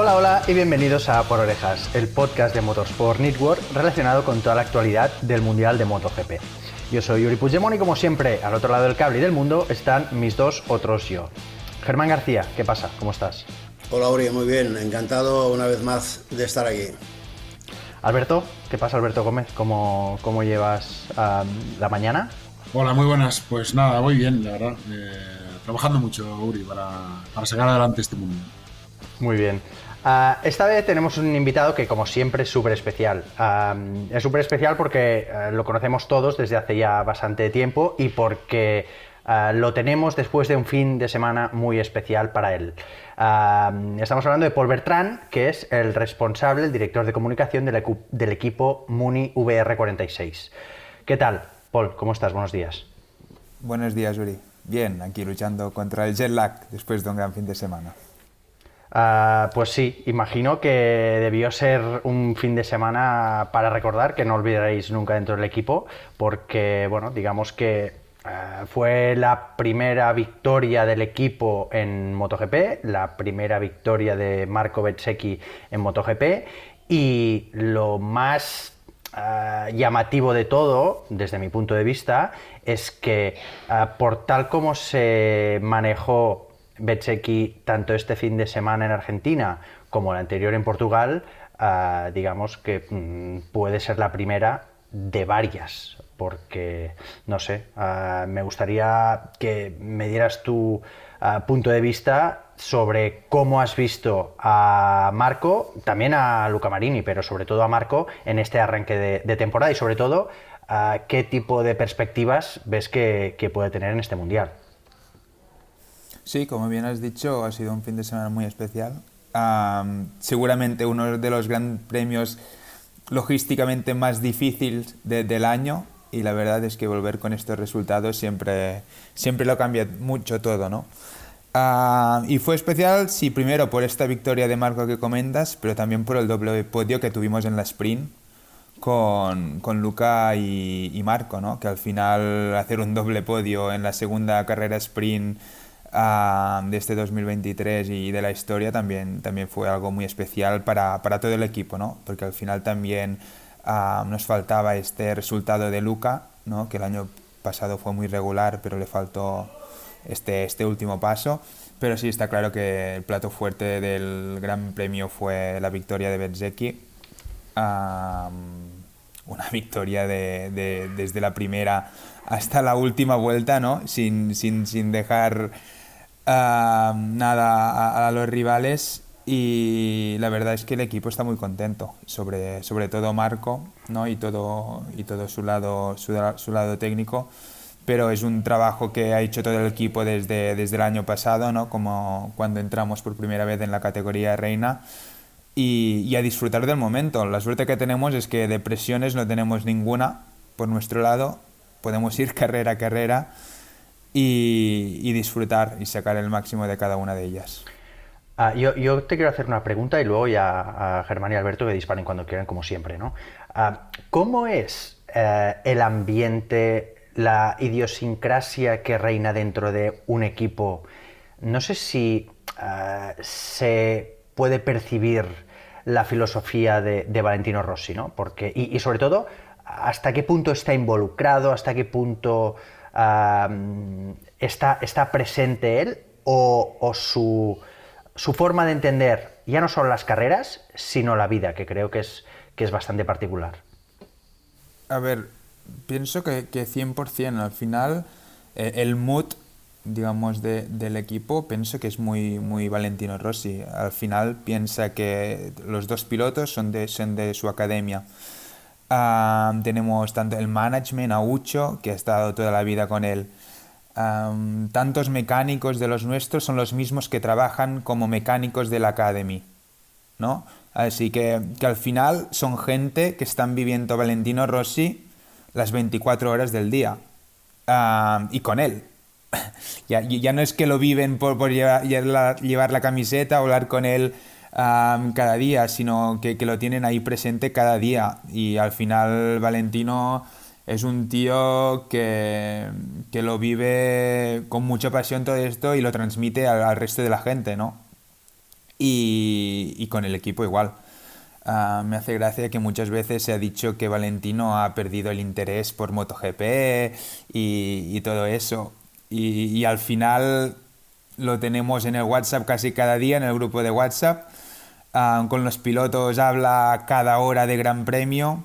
Hola, hola y bienvenidos a Por Orejas, el podcast de Motorsport Network relacionado con toda la actualidad del Mundial de MotoGP. Yo soy Yuri Puigdemont y como siempre, al otro lado del cable y del mundo están mis dos otros yo. Germán García, ¿qué pasa? ¿Cómo estás? Hola Uri, muy bien, encantado una vez más de estar aquí. Alberto, ¿qué pasa Alberto Gómez? ¿Cómo, cómo llevas la mañana? Hola, muy buenas. Pues nada, muy bien, la verdad. Eh, trabajando mucho, Uri, para, para sacar adelante este mundo. Muy bien. Ah, esta vez tenemos un invitado que, como siempre, es súper especial. es súper especial porque eh, lo conocemos todos desde hace ya bastante tiempo y porque ah, lo tenemos después de un fin de semana muy especial para él. estamos hablando de Paul Bertrand, que es el responsable, el director de comunicación del, del equipo Muni VR46. ¿Qué tal, Paul? ¿Cómo estás? Buenos días. Buenos días, Uri. Bien, aquí luchando contra el jet lag después de un gran fin de semana. Ah, pues sí, imagino que debió ser un fin de semana para recordar, que no olvidaréis nunca dentro del equipo, porque, bueno, digamos que ah, fue la primera victoria del equipo en MotoGP, la primera victoria de Marco Bezzecchi en MotoGP, y lo más ah, llamativo de todo, desde mi punto de vista, es que por tal como se manejó Bezzecchi tanto este fin de semana en Argentina como el anterior en Portugal, ah, digamos que mm, puede ser la primera de varias, porque, no sé, ah, me gustaría que me dieras tu ah, punto de vista sobre cómo has visto a Marco, también a Luca Marini, pero sobre todo a Marco en este arranque de, temporada y sobre todo qué tipo de perspectivas ves que puede tener en este Mundial. Sí, como bien has dicho, ha sido un fin de semana muy especial. seguramente uno de los grandes premios logísticamente más difíciles del año y la verdad es que volver con estos resultados siempre, siempre lo cambia mucho todo, ¿no? y fue especial, sí, primero por esta victoria de Marco que comentas, pero también por el doble podio que tuvimos en la sprint con, con Luca y, y Marco, ¿no? Que al final hacer un doble podio en la segunda carrera sprint de este 2023 y de la historia también, también fue algo muy especial para, para todo el equipo, ¿no? porque al final también nos faltaba este resultado de Luca, ¿no? que el año pasado fue muy regular, pero le faltó este, este último paso. Pero sí está claro que el plato fuerte del Gran Premio fue la victoria de Bezzecchi. una victoria de, de, desde la primera hasta la última vuelta, ¿no? Sin, sin, sin dejar nada a, los rivales y la verdad es que el equipo está muy contento, sobre, sobre todo Marco ¿no? y, todo, y todo su lado, su, lado técnico, pero es un trabajo que ha hecho todo el equipo desde, desde el año pasado, ¿no? como cuando entramos por primera vez en la categoría reina. Y, y, a disfrutar del momento. La suerte que tenemos es que de presiones no tenemos ninguna por nuestro lado. Podemos ir carrera a carrera y, disfrutar y sacar el máximo de cada una de ellas. Ah, yo, te quiero hacer una pregunta y luego ya a Germán y Alberto que disparen cuando quieran, como siempre. ¿no? Ah, ¿Cómo es eh, el ambiente, la idiosincrasia que reina dentro de un equipo? No sé si eh, se puede percibir la filosofía de, Valentino Rossi, ¿no? Porque, y, sobre todo, hasta qué punto está involucrado, hasta qué punto está, está presente él o, su, forma de entender ya no solo las carreras, sino la vida, que creo que es, que es bastante particular. A ver, pienso que, que 100% al final eh, el mood digamos del equipo pienso que es muy muy Valentino Rossi al final piensa que los dos pilotos son de, son de su academia tenemos tanto el management, a que ha estado toda la vida con él. tantos mecánicos de los nuestros son los mismos que trabajan como mecánicos de la Academy. ¿no? Así que, que al final son gente que están viviendo Valentino Rossi las 24 horas del día. y con él. ya, ya, no es que lo viven por, por llevar, llevar, la, camiseta o hablar con él cada día, sino que, que, lo tienen ahí presente cada día. Y al final Valentino es un tío que, que lo vive con mucha pasión todo esto y lo transmite al, resto de la gente, ¿no? y, con el equipo igual. Ah, me hace gracia que muchas veces se ha dicho que Valentino ha perdido el interés por MotoGP y, y todo eso. Y, y, al final lo tenemos en el WhatsApp casi cada día, en el grupo de WhatsApp. Ah, con los pilotos habla cada hora de Gran Premio.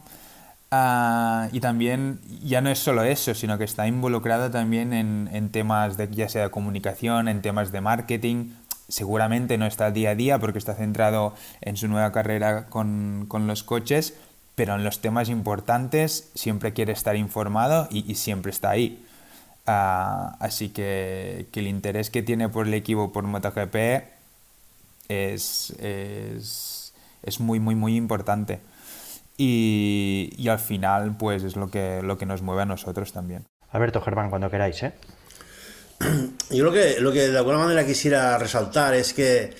Ah, y también ya no es solo eso, sino que está involucrado también en, en, temas de ya sea de comunicación, en temas de marketing. Seguramente no está día a día porque está centrado en su nueva carrera con, con los coches, pero en los temas importantes siempre quiere estar informado y, y siempre está ahí. Uh, así que, que, el interés que tiene por el equipo por MotoGP es, es, es muy, muy, muy importante. Y, y, al final, pues es lo que, lo que nos mueve a nosotros también. Alberto Germán, cuando queráis, ¿eh? Yo lo que, lo que de alguna manera quisiera resaltar es que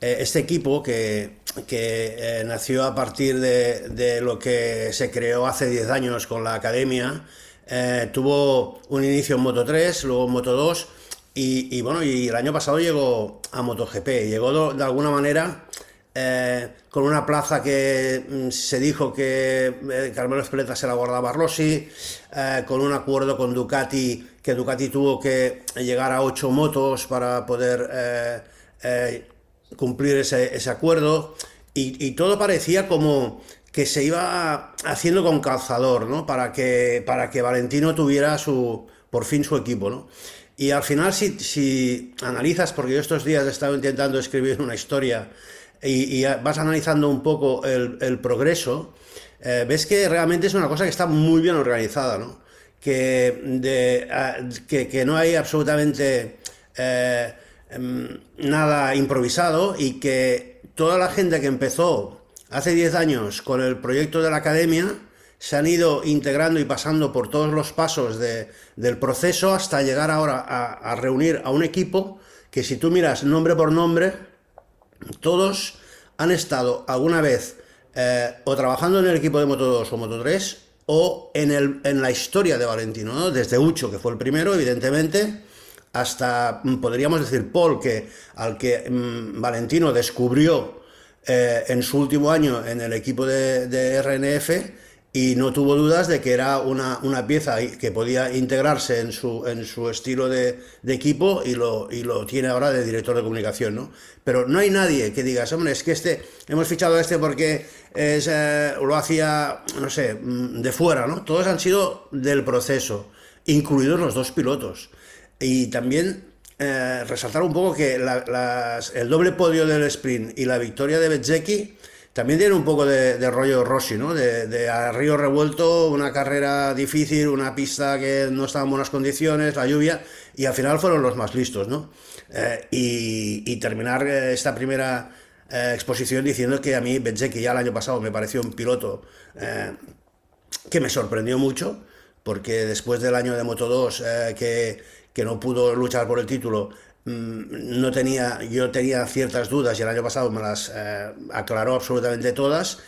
eh, este equipo que, que eh, nació a partir de, de, lo que se creó hace 10 años con la academia, eh, tuvo un inicio en Moto 3, luego en Moto 2 y, bueno, y el año pasado llegó a MotoGP, llegó de, alguna manera eh, con una plaza que mm, se dijo que eh, Carmelo Espeleta se la guardaba Rossi, eh, con un acuerdo con Ducati, que Ducati tuvo que llegar a ocho motos para poder cumplir ese, ese acuerdo, y, y, todo parecía como que se iba haciendo con calzador, ¿no? Para que, para que Valentino tuviera su, por fin su equipo, ¿no? Y al final, si, analizas, porque yo estos días he estado intentando escribir una historia, y, vas analizando un poco el, progreso, eh, ves que realmente es una cosa que está muy bien organizada, ¿no? Que, que, no hay absolutamente eh, nada improvisado y que toda la gente que empezó hace 10 años con el proyecto de la academia se han ido integrando y pasando por todos los pasos de, del proceso hasta llegar ahora a, reunir a un equipo que si tú miras nombre por nombre, todos han estado alguna vez eh, o trabajando en el equipo de Moto 2 o Moto 3 o en, el, en la historia de Valentino, ¿no? desde Ucho, que fue el primero, evidentemente, hasta, mm, podríamos decir, Paul, que, al que mmm, Valentino descubrió eh, en su último año en el equipo de, de RNF y no tuvo dudas de que era una, una pieza que podía integrarse en su, en su estilo de, de equipo y lo, y lo, tiene ahora de director de comunicación, ¿no? Pero no hay nadie que diga, hombre, es que este, hemos fichado a este porque es, eh, lo hacía, no sé, mm, de fuera, ¿no? Todos han sido del proceso, incluidos los dos pilotos. Y también eh, resaltar un poco que la, las, el doble podio del sprint y la victoria de Bezzecchi también tiene un poco de, rollo Rossi, ¿no? De, de, a río revuelto, una carrera difícil, una pista que no estaba en buenas condiciones, la lluvia, y al final fueron los más listos, ¿no? Eh, y, terminar esta primera eh, exposición diciendo que a mí Bezzecchi ya el año pasado me pareció un piloto eh, que me sorprendió mucho, porque después del año de Moto 2 eh, que, que no pudo luchar por el título, no tenía, yo tenía ciertas dudas y el año pasado me las eh, aclaró absolutamente todas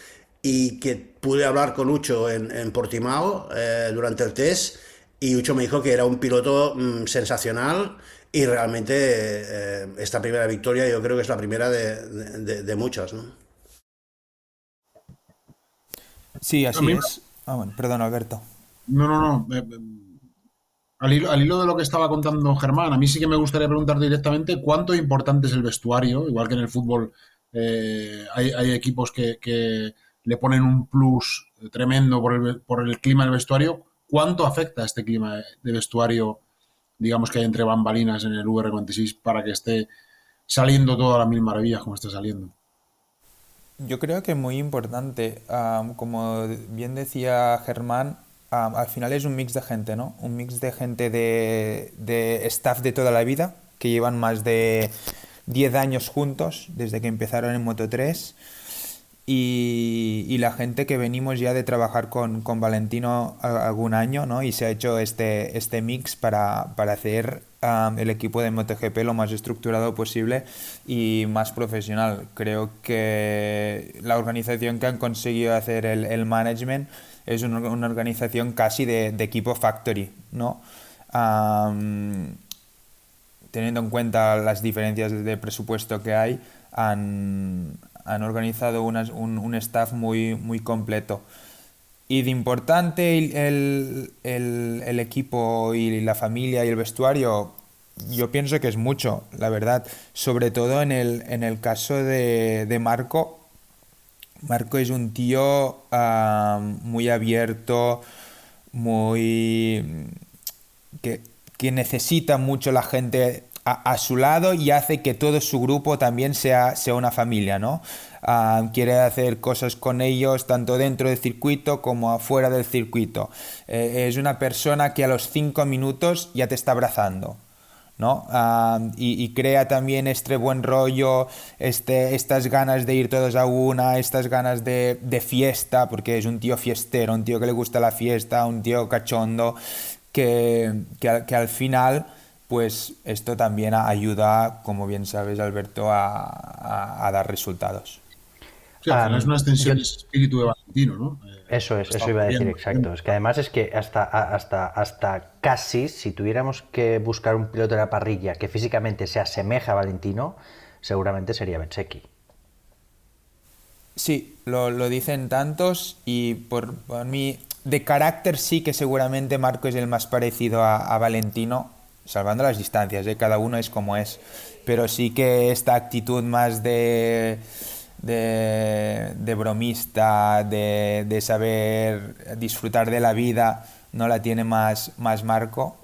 y que pude hablar con Ucho en, en Portimao eh, durante el test y Ucho me dijo que era un piloto mm, sensacional y realmente eh, esta primera victoria yo creo que es la primera de, de, de muchas. ¿no? Sí, así es. Ah, bueno, perdón, Alberto. No, no, no. Al hilo, de lo que estaba contando Germán, a mí sí que me gustaría preguntar directamente cuánto importante es el vestuario, igual que en el fútbol eh, hay, equipos que, le ponen un plus tremendo por el, clima del vestuario, ¿cuánto afecta este clima de vestuario, digamos que hay entre bambalinas en el VR46 para que esté saliendo todas las mil maravillas como está saliendo? Yo creo que es muy importante, um, como bien decía Germán, um, al final es un mix de gente, ¿no? Un mix de gente de, de staff de toda la vida, que llevan más de 10 años juntos, desde que empezaron en Moto 3. Y, la gente que venimos ya de trabajar con, con Valentino algún año, ¿no? Y se ha hecho este, este mix para, para hacer el equipo de MotoGP lo más estructurado posible y más profesional. Creo que la organización que han conseguido hacer el, el management es una, una organización casi de, de, equipo factory, ¿no? Teniendo en cuenta las diferencias de presupuesto que hay, han, han organizado un, un, staff muy, muy completo. Y de importante el, el, el, equipo y la familia y el vestuario, yo pienso que es mucho, la verdad. Sobre todo en el, en el caso de, de Marco. Marco es un tío muy abierto, muy... Que, que necesita mucho la gente a, su lado y hace que todo su grupo también sea, sea una familia, ¿no? Quiere hacer cosas con ellos tanto dentro del circuito como afuera del circuito. Eh, es una persona que a los cinco minutos ya te está abrazando. ¿No? Ah, y, crea también este buen rollo, este, estas ganas de ir todos a una, estas ganas de, de, fiesta, porque es un tío fiestero, un tío que le gusta la fiesta, un tío cachondo, que, que, que al final pues esto también ayuda, como bien sabes, Alberto, a, dar resultados. Sí, es una extensión del espíritu de Valentino, ¿no? Eh, eso es, eso iba a decir, exacto. Es que además es que hasta, hasta, hasta casi, si tuviéramos que buscar un piloto de la parrilla que físicamente se asemeja a Valentino, seguramente sería Betseki. Sí, lo, dicen tantos y por, mí, de carácter sí que seguramente Marco es el más parecido a Valentino, salvando las distancias, ¿eh? cada uno es como es, pero sí que esta actitud más de, de, bromista, de, de, saber disfrutar de la vida, no la tiene más, más Marco.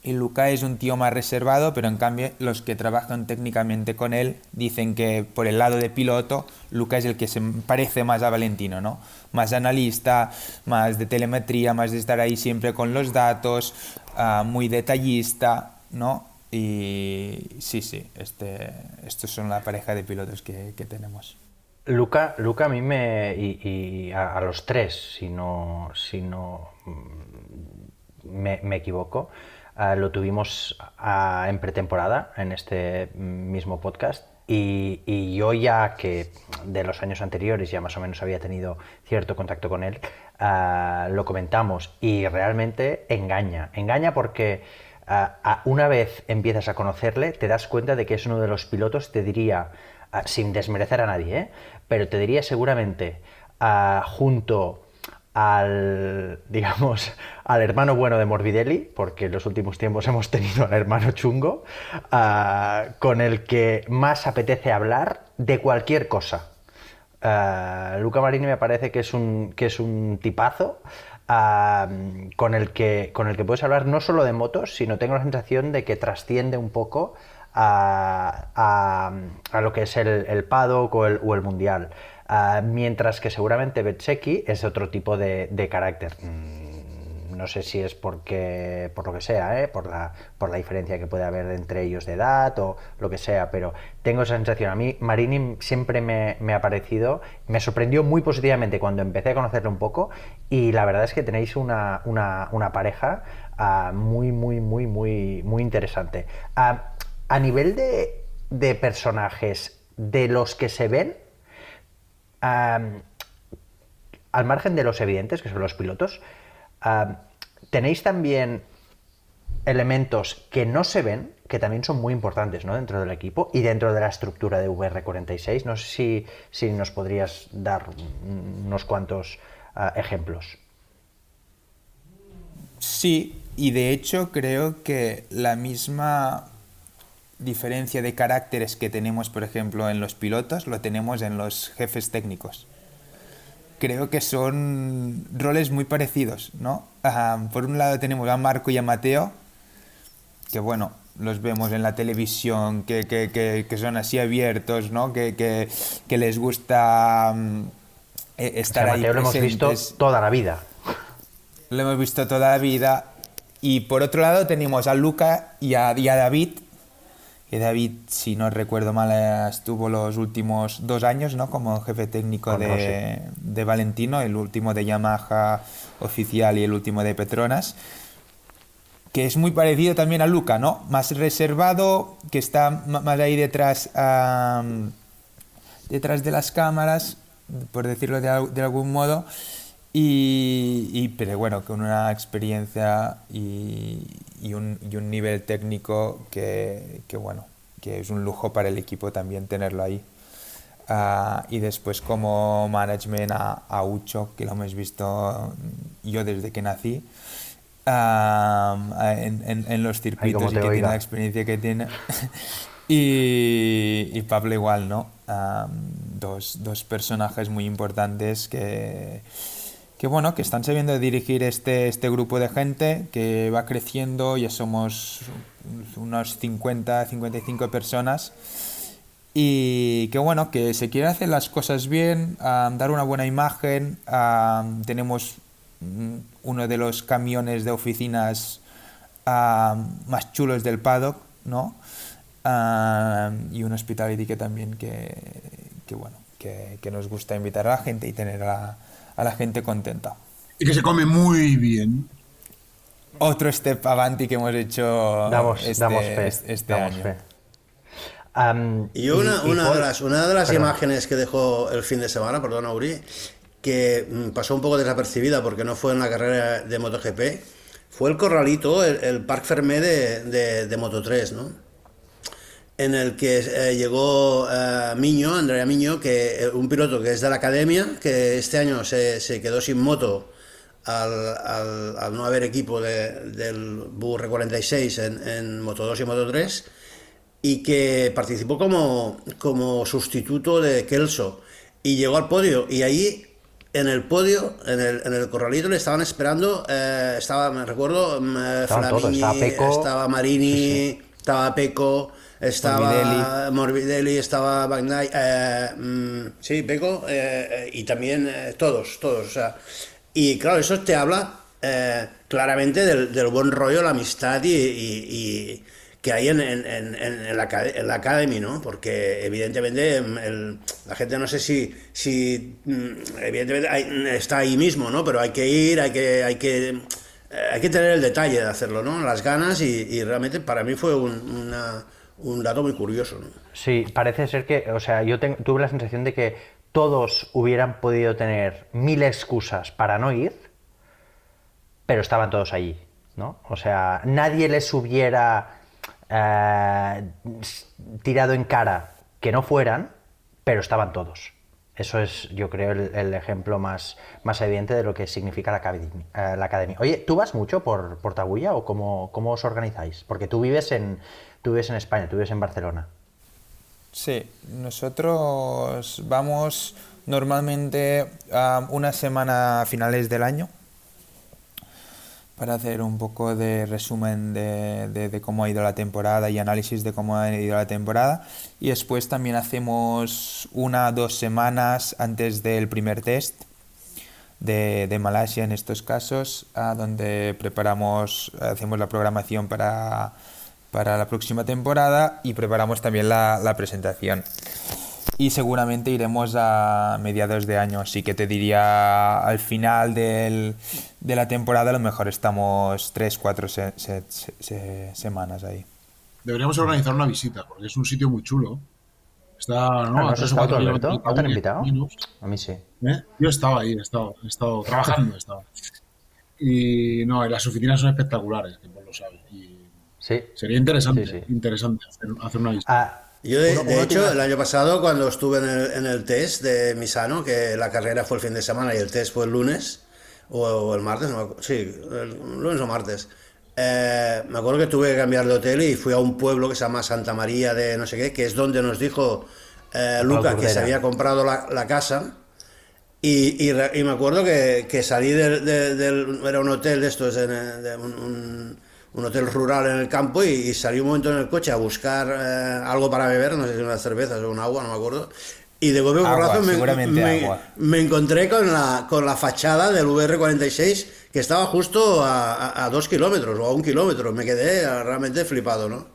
Y Luca es un tío más reservado, pero en cambio los que trabajan técnicamente con él dicen que por el lado de piloto, Luca es el que se parece más a Valentino, ¿no? Más analista, más de telemetría, más de estar ahí siempre con los datos, Ah, muy detallista, ¿no? Y sí, sí, este, estos son la pareja de pilotos que, tenemos. Luca, Luca a mí me. y, a, los tres, si no, si no mm, me, equivoco, ah, lo tuvimos ah, en pretemporada, en este mismo podcast. Y, y, yo ya que de los años anteriores ya más o menos había tenido cierto contacto con él, Ah, lo comentamos y realmente engaña. Engaña porque una vez empiezas a conocerle, te das cuenta de que es uno de los pilotos, te diría, sin desmerecer a nadie, ¿eh? pero te diría seguramente junto al, digamos, al hermano bueno de Morbidelli, porque en los últimos tiempos hemos tenido al hermano chungo, con el que más apetece hablar de cualquier cosa. Luca Marini me parece que es un, que es un tipazo con, el que, con el que puedes hablar no solo de motos, sino tengo la sensación de que trasciende un poco a, a, a lo que es el, el paddock o el, o el mundial. Uh, mientras que seguramente Betseki es otro tipo de, de carácter. Mm, no sé si es porque, por lo que sea, ¿eh? por, la, por la diferencia que puede haber entre ellos de edad o lo que sea, pero tengo esa sensación. A mí Marini siempre me, ha parecido, me sorprendió muy positivamente cuando empecé a conocerlo un poco y la verdad es que tenéis una, pareja ah, muy, muy, muy, muy, muy interesante. Ah, a nivel de, personajes de los que se ven, al margen de los evidentes, que son los pilotos, tenéis también elementos que no se ven, que también son muy importantes ¿no? dentro del equipo y dentro de la estructura de VR46. No sé si, si nos podrías dar unos cuantos ah, ejemplos. Sí, y de hecho creo que la misma diferencia de caracteres que tenemos, por ejemplo, en los pilotos, lo tenemos en los jefes técnicos creo que son roles muy parecidos, ¿no? por un lado tenemos a Marco y a Mateo, que bueno, los vemos en la televisión, que, que, que, son así abiertos, ¿no? Que, les gusta mm, e, estar ahí. Mateo lo hemos visto toda la vida. Lo hemos visto toda la vida. Y por otro lado tenemos a Luca y a, y a David, que David, si no recuerdo mal, estuvo los últimos dos años ¿no? como jefe técnico de, de, Valentino, el último de Yamaha oficial y el último de Petronas, que es muy parecido también a Luca, ¿no? más reservado, que está más ahí detrás, detrás de las cámaras, por decirlo de, de algún modo, Y, pero bueno, con una experiencia y, un, y un, nivel técnico que, que, bueno, que es un lujo para el equipo también tenerlo ahí. Ah, y después como management a, a, Ucho, que lo hemos visto yo desde que nací, en, en, los circuitos y que tiene la experiencia que tiene. y, y, Pablo igual, ¿no? dos, dos, personajes muy importantes que, que, bueno, que están sabiendo dirigir este, este grupo de gente que va creciendo, ya somos unos 50, 55 personas y que bueno, que se quiere hacer las cosas bien, dar una buena imagen, tenemos mm, uno de los camiones de oficinas más chulos del paddock, ¿no? y un hospitality que también que, que bueno, que, que, nos gusta invitar a la gente y tener a, la gente contenta. Y que se come muy bien. Otro step avanti que hemos hecho damos, este, damos fe, este damos año. Fe. Um, y una, y, una, de las, una de las imágenes que dejó el fin de semana, perdón, Uri, que pasó un poco desapercibida porque no fue en la carrera de MotoGP, fue el corralito, el, el Parc Fermé de, de, de, Moto 3, ¿no? En el que eh, llegó eh, Miño, Andrea Miño, que eh, un piloto que es de la academia, que este año se, se quedó sin moto al, al, al, no haber equipo de, del BUR 46 en, en Moto 2 y Moto 3 y que participó como, como sustituto de Kelso y llegó al podio y ahí en el podio, en el, en el corralito le estaban esperando, eh, estaba, me recuerdo, Flamini, estaba, Peco, estaba, Marini, sí, sí. estaba Peco, estaba Morbidelli, Morbidelli estaba Bagnai, eh, mm, sí, Peco, eh, y también eh, todos, todos, o sea, y claro, eso te habla claramente del, del, buen rollo, la amistad y, y, y que hay en, en, en, en, la, en la Academy, ¿no? Porque evidentemente el, la gente no sé si, si evidentemente hay, está ahí mismo, ¿no? Pero hay que ir, hay que, hay que, hay que tener el detalle de hacerlo, ¿no? Las ganas y, y realmente para mí fue un, una, un dato muy curioso, ¿no? Sí, parece ser que, o sea, yo tuve la sensación de que todos hubieran podido tener mil excusas para no ir, pero estaban todos allí, ¿no? O sea, nadie les hubiera eh, tirado en cara que no fueran, pero estaban todos. Eso es, yo creo, el, ejemplo más, más, evidente de lo que significa la academia, eh, la academia. Oye, ¿tú vas mucho por, por o cómo, cómo, os organizáis? Porque tú vives, en, tú vives en España, tú vives en Barcelona. Sí, nosotros vamos normalmente a una semana a finales del año para hacer un poco de resumen de, cómo ha ido la temporada y análisis de cómo ha ido la temporada. Y después también hacemos una o dos semanas antes del primer test de, Malasia en estos casos, donde preparamos, hacemos la programación para, para la próxima temporada y preparamos también la, la presentación y seguramente iremos a mediados de año. Así que te diría al final del, de la temporada, a lo mejor estamos 3, 4 se, se, se, semanas ahí. Deberíamos organizar una visita, porque es un sitio muy chulo. Está, ¿no? ¿No has estado, Alberto? ¿No te han invitado? A mí sí. ¿Eh? Yo estaba ahí, he estado, he estado trabajando. he estado. Y no, las oficinas son espectaculares, que vos lo sabes. Y sí. Sería interesante, sí, sí. interesante hacer, hacer, una visita. Ah, yo, de, uno, de uno hecho, tiene... el año pasado, cuando estuve en el, en el, test de Misano, que la carrera fue el fin de semana y el test fue el lunes, o, o el martes, no, sí, el lunes o martes, eh, me acuerdo que tuve que cambiar de hotel y fui a un pueblo que se llama Santa María de no sé qué, que es donde nos dijo eh, Luca que se había comprado la, la casa. Y, y, y, me acuerdo que, que salí del, del, del, Era un hotel de estos, de, de un, un un hotel rural en el campo y, y, salí un momento en el coche a buscar eh, algo para beber, no sé si unas cervezas o un agua, no me acuerdo. Y de golpe porrazo me, me, me, encontré con la, con la fachada del VR46 que estaba justo a, a, a, dos kilómetros o a un kilómetro. Me quedé realmente flipado, ¿no?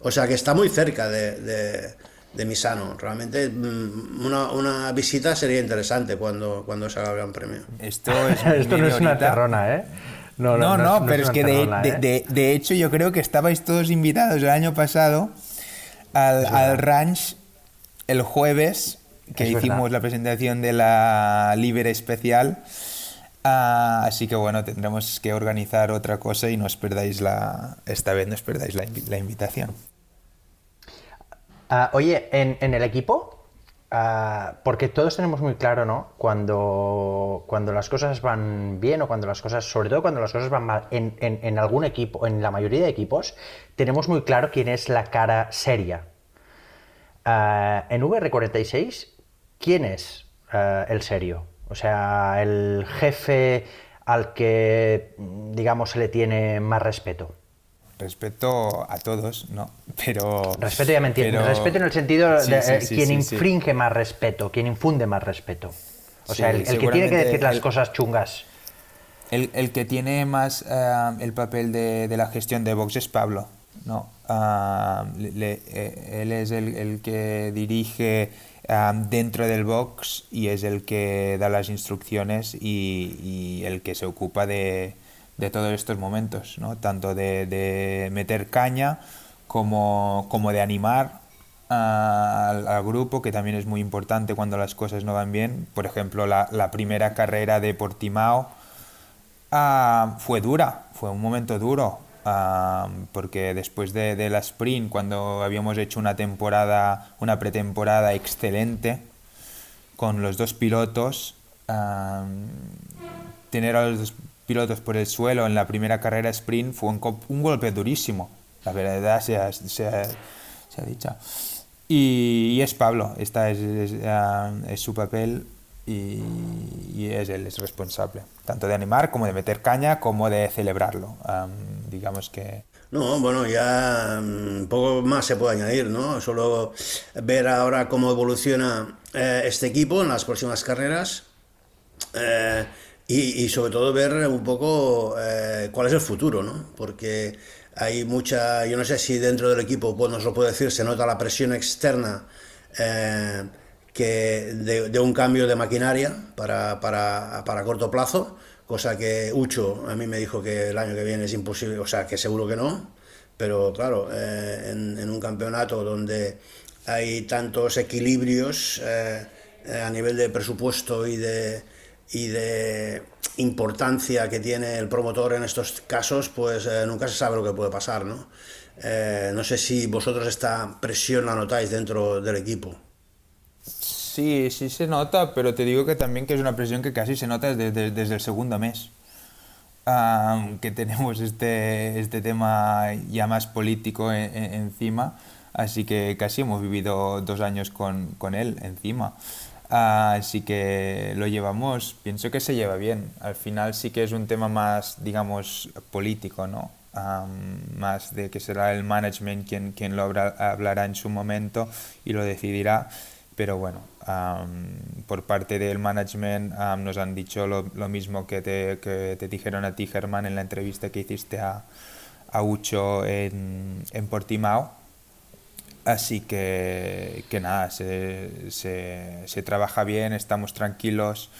O sea que está muy cerca de, de, de Misano. Realmente una, una, visita sería interesante cuando, cuando se haga el Gran Premio. Esto, es Esto no es una terrona, ¿eh? No, no, no, no, no pero es, es que de, de, de, de, hecho yo creo que estabais todos invitados el año pasado al, al ranch el jueves que es hicimos verdad. la presentación de la Libre Especial Ah, así que bueno, tendremos que organizar otra cosa y no os perdáis la, esta vez no os perdáis la, la invitación. Ah, oye, en, en, el equipo, uh, porque todos tenemos muy claro, ¿no? Cuando, cuando las cosas van bien o cuando las cosas, sobre todo cuando las cosas van mal, en, en, algún equipo, en la mayoría de equipos, tenemos muy claro quién es la cara seria. Uh, en VR46, ¿quién es el serio? O sea, el jefe al que, digamos, se le tiene más respeto. Respeto a todos, ¿no? Pero. Respeto ya me entiendo. Pero... Respeto en el sentido sí, de sí, sí, quien infringe más respeto, quien infunde más respeto. O sea, el, el que tiene que decir las el, cosas chungas. El, el, que tiene más uh, el papel de, de, la gestión de Vox es Pablo, ¿no? Uh, le, eh, él es el, que dirige um, dentro del box y es el que da las instrucciones y, y el que se ocupa de, de todos estos momentos, tanto de, de meter caña como, como de animar al, al, grupo, que también es muy importante cuando las cosas no van bien. Por ejemplo, la, primera carrera de Portimao uh, fue dura, fue un momento duro, uh, porque después de, la sprint, cuando habíamos hecho una temporada, una pretemporada excelente con los dos pilotos, uh, tener a los dos pilotos por el suelo en la primera carrera sprint fue un, golpe durísimo, la verdad sea, sea, sea dicha. Y, es Pablo, esta es, es su papel y, es él, es responsable, tanto de animar como de meter caña, como de celebrarlo. Um, digamos que... No, bueno, ya un poco más se puede añadir, ¿no? Solo ver ahora cómo evoluciona eh, este equipo en las próximas carreras. Eh, y, sobre todo ver un poco eh, cuál es el futuro, ¿no? Porque hay mucha, yo no sé si dentro del equipo, pues nos lo puede decir, se nota la presión externa eh, que de, un cambio de maquinaria para, para, para, corto plazo, cosa que Ucho a mí me dijo que el año que viene es imposible, o sea, que seguro que no, pero claro, eh, en, un campeonato donde hay tantos equilibrios eh, a nivel de presupuesto y de y de importancia que tiene el promotor en estos casos, pues eh, nunca se sabe lo que puede pasar, ¿no? Eh, no sé si vosotros esta presión la notáis dentro del equipo. Sí, sí se nota, pero te digo que también que es una presión que casi se nota desde, desde el segundo mes. Que tenemos este, este tema ya más político en, en, encima, así que casi hemos vivido dos años con, con él encima. Así que lo llevamos, pienso que se lleva bien. Al final sí que es un tema más, digamos, político, ¿no? Um, más de que será el management quien, quien lo hablará en su momento y lo decidirá. Pero bueno, um, por parte del management um, nos han dicho lo, lo mismo que te, que te, dijeron a ti, Germán, en la entrevista que hiciste a, a Ucho en, en Portimao Así que, que nada, se, se, trabaja bien, estamos tranquilos.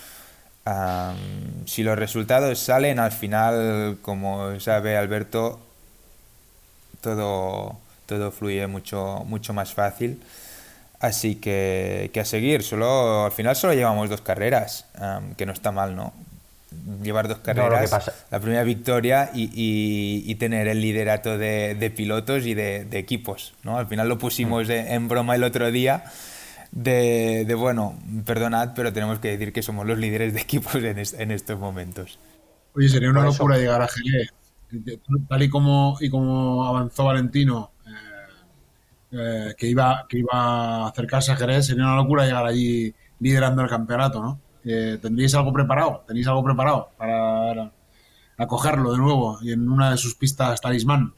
Si los resultados salen al final, como sabe Alberto, todo, todo fluye mucho, mucho más fácil. Así que, que a seguir, solo, al final solo llevamos dos carreras, que no está mal, ¿no? Llevar dos carreras, no, la primera victoria y, y, y, tener el liderato de, de pilotos y de, de, equipos. ¿no? Al final lo pusimos mm. en broma el otro día. De, de, bueno, perdonad, pero tenemos que decir que somos los líderes de equipos en, es, en estos momentos. Oye, sería una locura eso. llegar a Jerez. Tal y como, y como avanzó Valentino, eh, eh, que, iba, que iba a acercarse a Jerez, sería una locura llegar allí liderando el campeonato, ¿no? Eh, ¿Tendríais algo preparado? ¿Tenéis algo preparado para acogerlo de nuevo y en una de sus pistas talismán?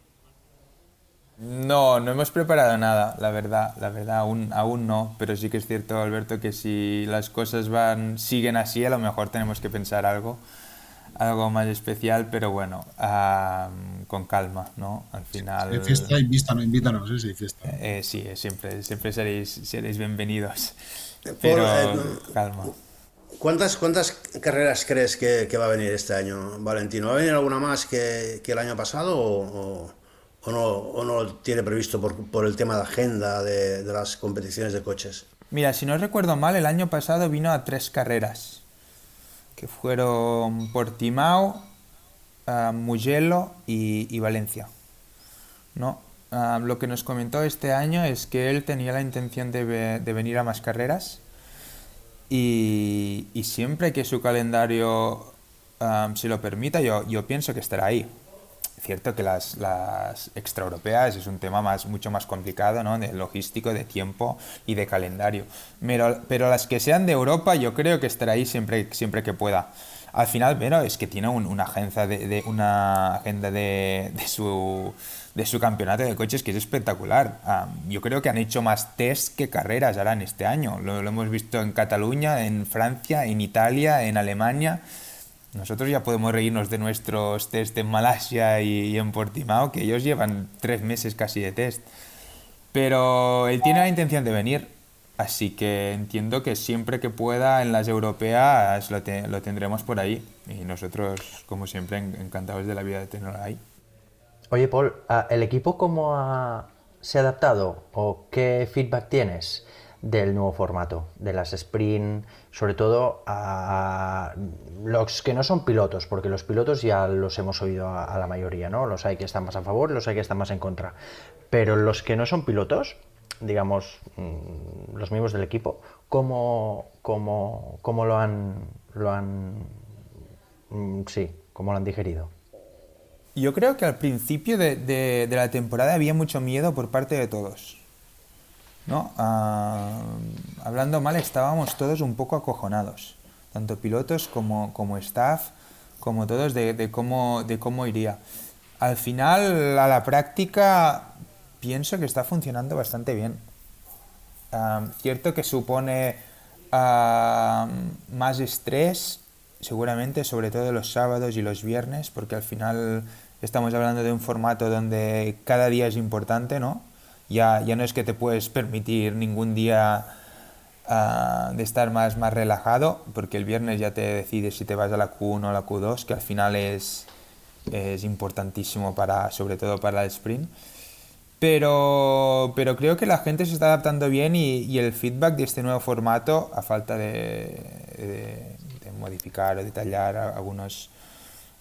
No, no hemos preparado nada, la verdad, la verdad, aún, aún no, pero sí que es cierto, Alberto, que si las cosas van, siguen así, a lo mejor tenemos que pensar algo, algo más especial, pero bueno, uh, con calma, ¿no? Al final... Si fiesta, invítanos, invítanos, ¿eh? Si fiesta. Eh, sí, siempre, siempre seréis, seréis bienvenidos, pero Por, eh, calma. ¿Cuántas, ¿Cuántas carreras crees que, que, va a venir este año, Valentino? ¿Va a venir alguna más que, que el año pasado o, o, no, o no lo tiene previsto por, por el tema de agenda de, de, las competiciones de coches? Mira, si no recuerdo mal, el año pasado vino a tres carreras. que fueron Portimao, uh, Mugello y, y, Valencia. ¿no? Uh, lo que nos comentó este año es que él tenía la intención de, de venir a más carreras y, siempre que su calendario um, se lo permita, yo, pienso que estará ahí cierto que las, las extraeuropeas es un tema más, mucho más complicado, ¿no? De logístico, de tiempo y de calendario. Pero, pero las que sean de Europa, yo creo que estará ahí siempre, siempre que pueda. Al final, pero es que tiene un, una agenda de, una agenda de, su de su campeonato de coches que es espectacular. Um, yo creo que han hecho más test que carreras ahora en este año. Lo, hemos visto en Cataluña, en Francia, en Italia, en Alemania. Nosotros ya podemos reírnos de nuestros test en Malasia y, y en Portimao, que ellos llevan tres meses casi de test. Pero él tiene la intención de venir, así que entiendo que siempre que pueda en las europeas lo, te, lo tendremos por ahí. Y nosotros, como siempre, encantados de la vida de tenerlo ahí. Oye, Paul, ¿el equipo cómo ha, se ha adaptado o qué feedback tienes del nuevo formato, de las sprint, sobre todo a los que no son pilotos, porque los pilotos ya los hemos oído a, la mayoría, ¿no? Los hay que están más a favor, los hay que están más en contra. Pero los que no son pilotos, digamos, mmm, los miembros del equipo, ¿cómo, cómo, cómo lo han, lo han, mmm, sí, cómo lo han digerido? Yo creo que al principio de, de, la temporada había mucho miedo por parte de todos ¿no? Uh, hablando mal, estábamos todos un poco acojonados, tanto pilotos como, como staff, como todos, de, de, cómo, de cómo iría. Al final, a la práctica, pienso que está funcionando bastante bien. Uh, cierto que supone uh, más estrés, seguramente, sobre todo los sábados y los viernes, porque al final estamos hablando de un formato donde cada día es importante, ¿no? ya, ya no es que te puedes permitir ningún día uh, de estar más, más relajado, porque el viernes ya te decides si te vas a la Q1 o la Q2, que al final es, es importantísimo para, sobre todo para el sprint. Pero, pero creo que la gente se está adaptando bien y, y el feedback de este nuevo formato, a falta de, de, de modificar o detallar algunos,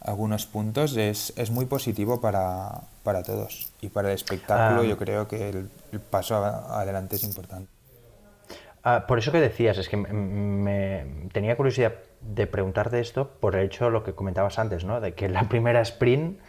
algunos puntos, es, es muy positivo para, para todos. Y para el espectáculo Ah. yo creo que el, el paso a- adelante es importante. Ah, por eso que decías, es que me, me- tenía curiosidad de preguntarte esto por el hecho de lo que comentabas antes, ¿no? De que la primera sprint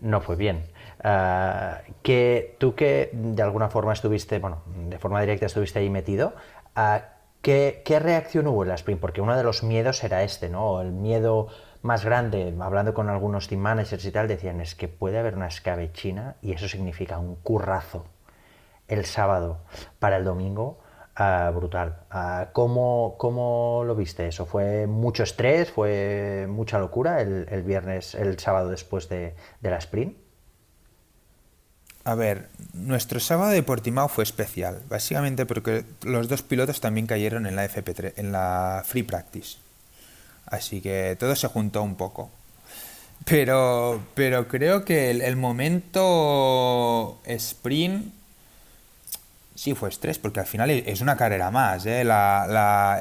no fue bien. Ah, que tú que de alguna forma estuviste, bueno, de forma directa estuviste ahí metido, ah, ¿qué, qué reacción hubo en la sprint? Porque uno de los miedos era este, ¿no? El miedo más grande, hablando con algunos team managers y tal, decían, es que puede haber una escabechina y eso significa un currazo el sábado para el domingo, ah, brutal. Ah, ¿cómo, ¿Cómo lo viste eso? ¿Fue mucho estrés? ¿Fue mucha locura el, el viernes, el sábado después de, de la sprint? A ver, nuestro sábado de Portimao fue especial, básicamente porque los dos pilotos también cayeron en la FP3, en la Free Practice. Así que todo se juntó un poco. Pero, pero creo que el, momento sprint sí fue estrés, porque al final es una carrera más. ¿eh?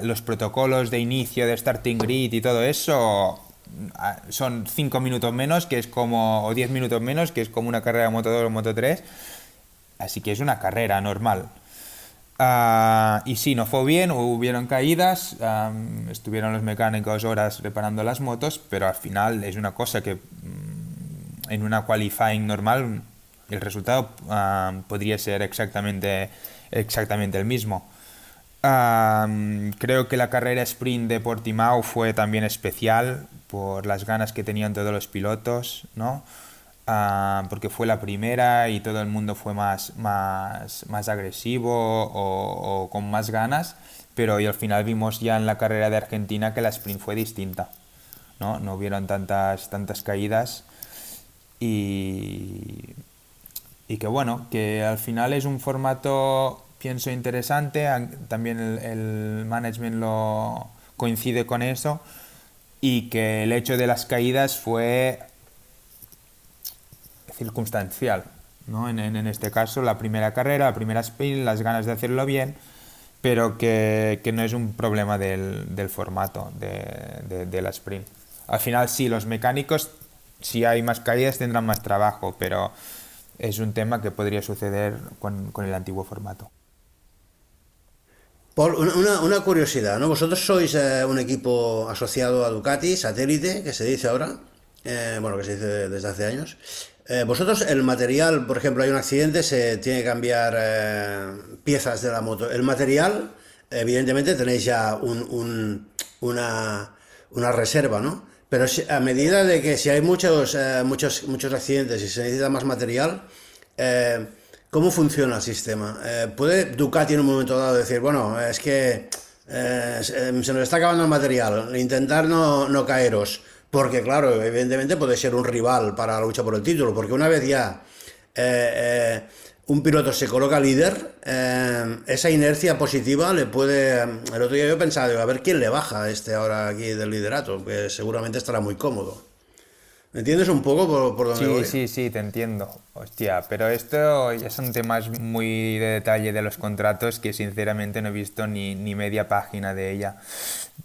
Los protocolos de inicio, de starting grid y todo eso ah, son 5 minutos menos, que es como, o 10 minutos menos, que es como una carrera de Moto 2 o Moto 3. Así que es una carrera normal. Uh, y sí, no fue bien, hubieron caídas, um, estuvieron los mecánicos horas reparando las motos, pero al final es una cosa que um, en una qualifying normal el resultado uh, podría ser exactamente, exactamente el mismo. Um, creo que la carrera sprint de Portimao fue también especial por las ganas que tenían todos los pilotos, ¿no? Uh, porque fue la primera y todo el mundo fue más, más, más agresivo o, o, con más ganas, pero y al final vimos ya en la carrera de Argentina que la sprint fue distinta, ¿no? No hubieron tantas, tantas caídas y, y que bueno, que al final es un formato, pienso, interesante, también el, el management lo coincide con eso y que el hecho de las caídas fue circunstancial, ¿no? En, en, este caso, la primera carrera, la primera sprint, las ganas de hacerlo bien, pero que, que no es un problema del, del formato de, de, la sprint. Al final sí, los mecánicos, si hay más caídas tendrán más trabajo, pero es un tema que podría suceder con, con el antiguo formato. Por una, una, curiosidad, ¿no? Vosotros sois eh, un equipo asociado a Ducati, satélite, que se dice ahora, eh, bueno, que se dice desde hace años. Eh, vosotros, el material, por ejemplo, hay un accidente, se tiene que cambiar piezas de la moto. El material, evidentemente, tenéis ya un, una, una, reserva, ¿no? Pero a medida de que si hay muchos, muchos, muchos accidentes y se necesita más material, ¿Cómo funciona el sistema? Eh, ¿Puede Ducati en un momento dado decir, bueno, es que eh, se nos está acabando el material, intentar no, no, caeros? Porque, claro, evidentemente puede ser un rival para la lucha por el título, porque una vez ya eh, un piloto se coloca líder, esa inercia positiva le puede. El otro día yo he pensado, a ver quién le baja a este ahora aquí del liderato, que seguramente estará muy cómodo. ¿Me entiendes un poco por, por dónde sí, voy? Sí, sí, te entiendo. Hostia, pero esto ya son temas muy de detalle de los contratos que sinceramente no he visto ni, ni media página de ella.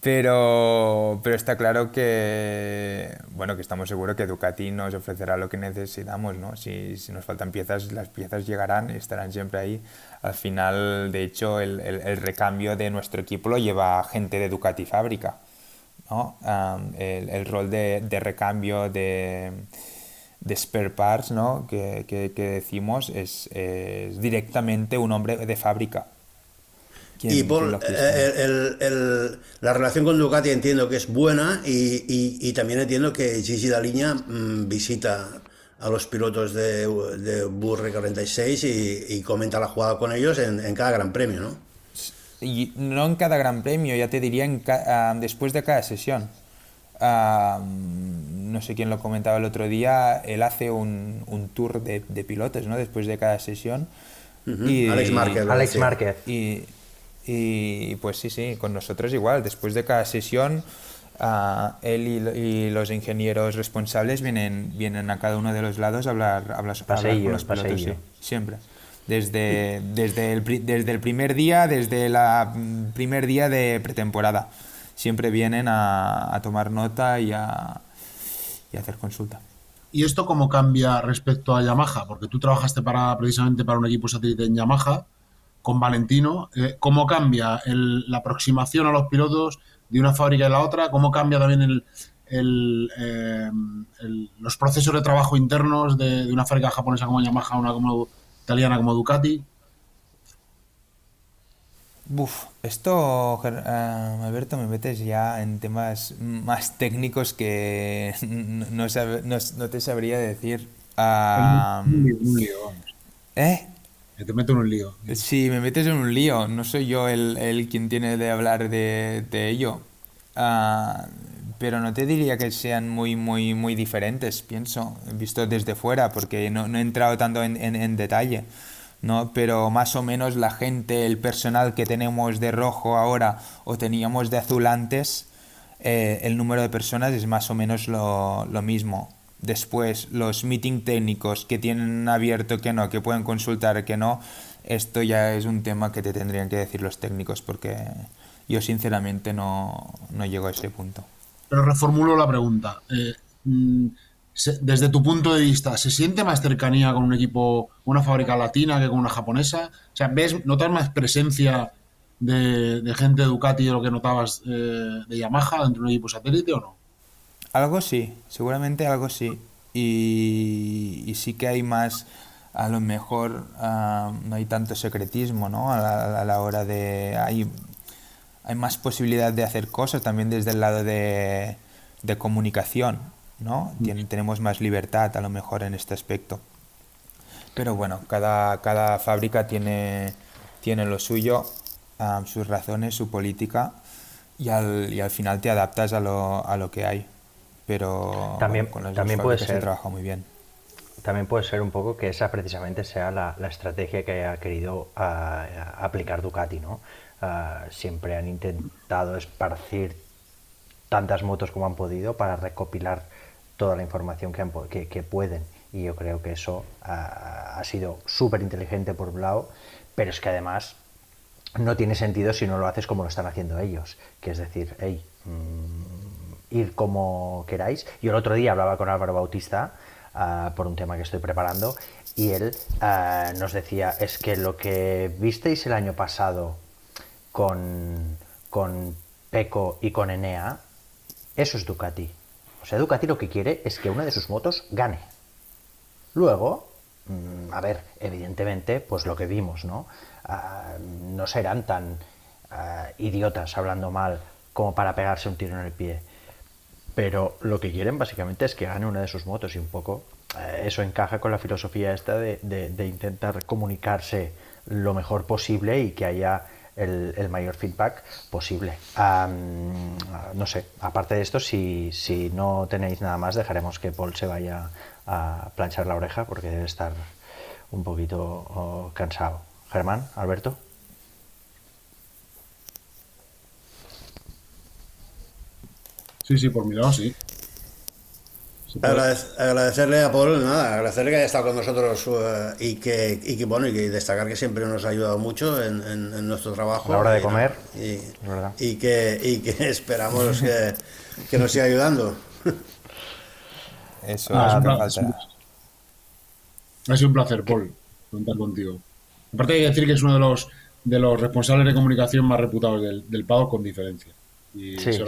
Pero, pero está claro que, bueno, que estamos seguros que Ducati nos ofrecerá lo que necesitamos, ¿no? Si, si nos faltan piezas, las piezas llegarán, estarán siempre ahí. Al final, de hecho, el, el, el recambio de nuestro equipo lo lleva gente de Ducati fábrica el, rol de, recambio de, de, spare parts ¿no? que, decimos es, directamente un hombre de fábrica. y por eh, la relación con Ducati entiendo que es buena y, también entiendo que Gigi Daliña mm, visita a los pilotos de, de Burre 46 y, y, comenta la jugada con ellos en, en cada gran premio, ¿no? Y no en cada gran premio, ya te diría en uh, después de cada sesión. Uh, no sé quién lo comentaba el otro día, él hace un, un tour de, de, pilotos ¿no? después de cada sesión. Uh -huh. y, Alex Márquez. Alex Márquez. Y, y, pues sí, sí, con nosotros igual, después de cada sesión, él y, y, los ingenieros responsables vienen, vienen a cada uno de los lados a hablar, a hablar, paseillo, a hablar con los pilotos, sí, siempre desde, desde, el, desde el primer día, desde el primer día de pretemporada. Siempre vienen a, tomar nota y a, y a, hacer consulta. ¿Y esto cómo cambia respecto a Yamaha? Porque tú trabajaste para, precisamente para un equipo satélite en Yamaha con Valentino. Eh, ¿Cómo cambia el, la aproximación a los pilotos de una fábrica a la otra? ¿Cómo cambia también el, el, eh, los procesos de trabajo internos de, de, una fábrica japonesa como Yamaha a una como italiana como Ducati. Buf, esto, uh, Alberto, me metes ya en temas más técnicos que no, sab no, no te sabría decir. Uh, un lío, vamos. ¿Eh? te meto en un lío. Sí, me metes en un lío. No soy yo el, el quien tiene de hablar de, de ello. Uh, pero no te diría que sean muy, muy, muy diferentes, pienso, visto desde fuera, porque no, no he entrado tanto en, en, detalle, ¿no? Pero más o menos la gente, el personal que tenemos de rojo ahora o teníamos de azul antes, eh, el número de personas es más o menos lo, lo mismo. Después, los meeting técnicos que tienen abierto que no, que pueden consultar que no, esto ya es un tema que te tendrían que decir los técnicos, porque yo sinceramente no, no llego a ese punto. Pero reformulo la pregunta. Eh, mm, desde tu punto de vista, ¿se siente más cercanía con un equipo, una fábrica latina que con una japonesa? O sea, ¿ves, ¿notas más presencia de, gente de Ducati de lo que notabas eh, de Yamaha dentro de un equipo satélite o no? Algo sí, seguramente algo sí. Y, sí que hay más, a lo mejor uh, no hay tanto secretismo, ¿no? A la, a la hora de... Hay, hay más posibilidad de hacer cosas también desde el lado de, de comunicación, ¿no? Tien, tenemos más libertad a lo mejor en este aspecto. Pero bueno, cada, cada fábrica tiene, tiene lo suyo, um, sus razones, su política, y al, y al final te adaptas a lo, a lo que hay. Pero también, bueno, con las también puede ser, se trabaja muy bien. También puede ser un poco que esa precisamente sea la, la estrategia que ha querido uh, aplicar Ducati, ¿no? Uh, siempre han intentado esparcir tantas motos como han podido para recopilar toda la información que, pueden. Y yo creo que eso uh, ha sido súper inteligente por lado, pero es que además no tiene sentido si no lo haces como lo están haciendo ellos, que es decir, hey, mm, ir como queráis. Yo el otro día hablaba con Álvaro Bautista ah, por un tema que estoy preparando y él ah, nos decía, es que lo que visteis el año pasado con, con Peco y con Enea, eso es Ducati. O sea, Ducati lo que quiere es que una de sus motos gane. Luego, mm, a ver, evidentemente, pues lo que vimos, ¿no? Ah, no serán tan ah, idiotas hablando mal como para pegarse un tiro en el pie. Pero lo que quieren básicamente es que gane una de sus motos y un poco eh, eso encaja con la filosofía esta de, intentar comunicarse lo mejor posible y que haya el, mayor feedback posible. no sé, aparte de esto, si, si no tenéis nada más, dejaremos que Paul se vaya a planchar la oreja porque debe estar un poquito oh, cansado. Germán, Alberto. Sí, sí, por mi lado, sí. Agradecerle a Paul, nada, agradecerle que haya estado con nosotros uh, y, que, y, que, bueno, y que destacar que siempre nos ha ayudado mucho en, nuestro trabajo. A la hora de comer. Y, y que, y que esperamos que, que, nos siga ayudando. Eso ah, es Ha sido un placer, Paul, contar contigo. Aparte hay que decir que es uno de los, de los responsables de comunicación más reputados del, del con diferencia. Y sí, sí.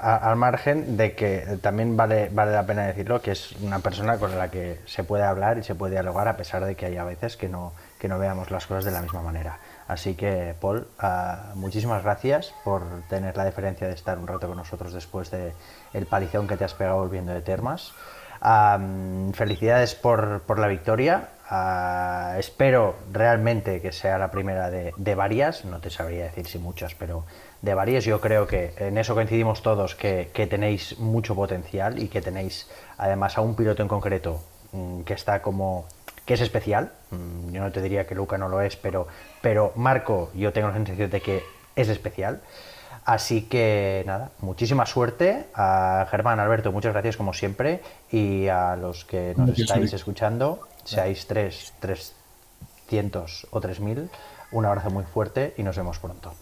al margen de que también vale, vale la pena decirlo, que es una persona con la que se puede hablar y se puede dialogar a pesar de que hay a veces que no, que no veamos las cosas de la misma manera. Así que, Paul, ah, muchísimas gracias por tener la deferencia de estar un rato con nosotros después de el palizón que te has pegado volviendo de Termas. felicidades por, por la victoria. Ah, espero realmente que sea la primera de, varias, no te sabría decir si muchas, pero de. Yo creo que en eso coincidimos todos, que, tenéis mucho potencial y que tenéis además a un piloto en concreto mm, que está como que es especial. Mm, yo no te diría que Luca no lo es, pero, pero Marco, yo tengo la sensación de que es especial. Así que nada, muchísima suerte a Germán, Alberto, muchas gracias como siempre y a los que nos estáis escuchando seáis 3, 300 o 3000, un abrazo muy fuerte y nos vemos pronto.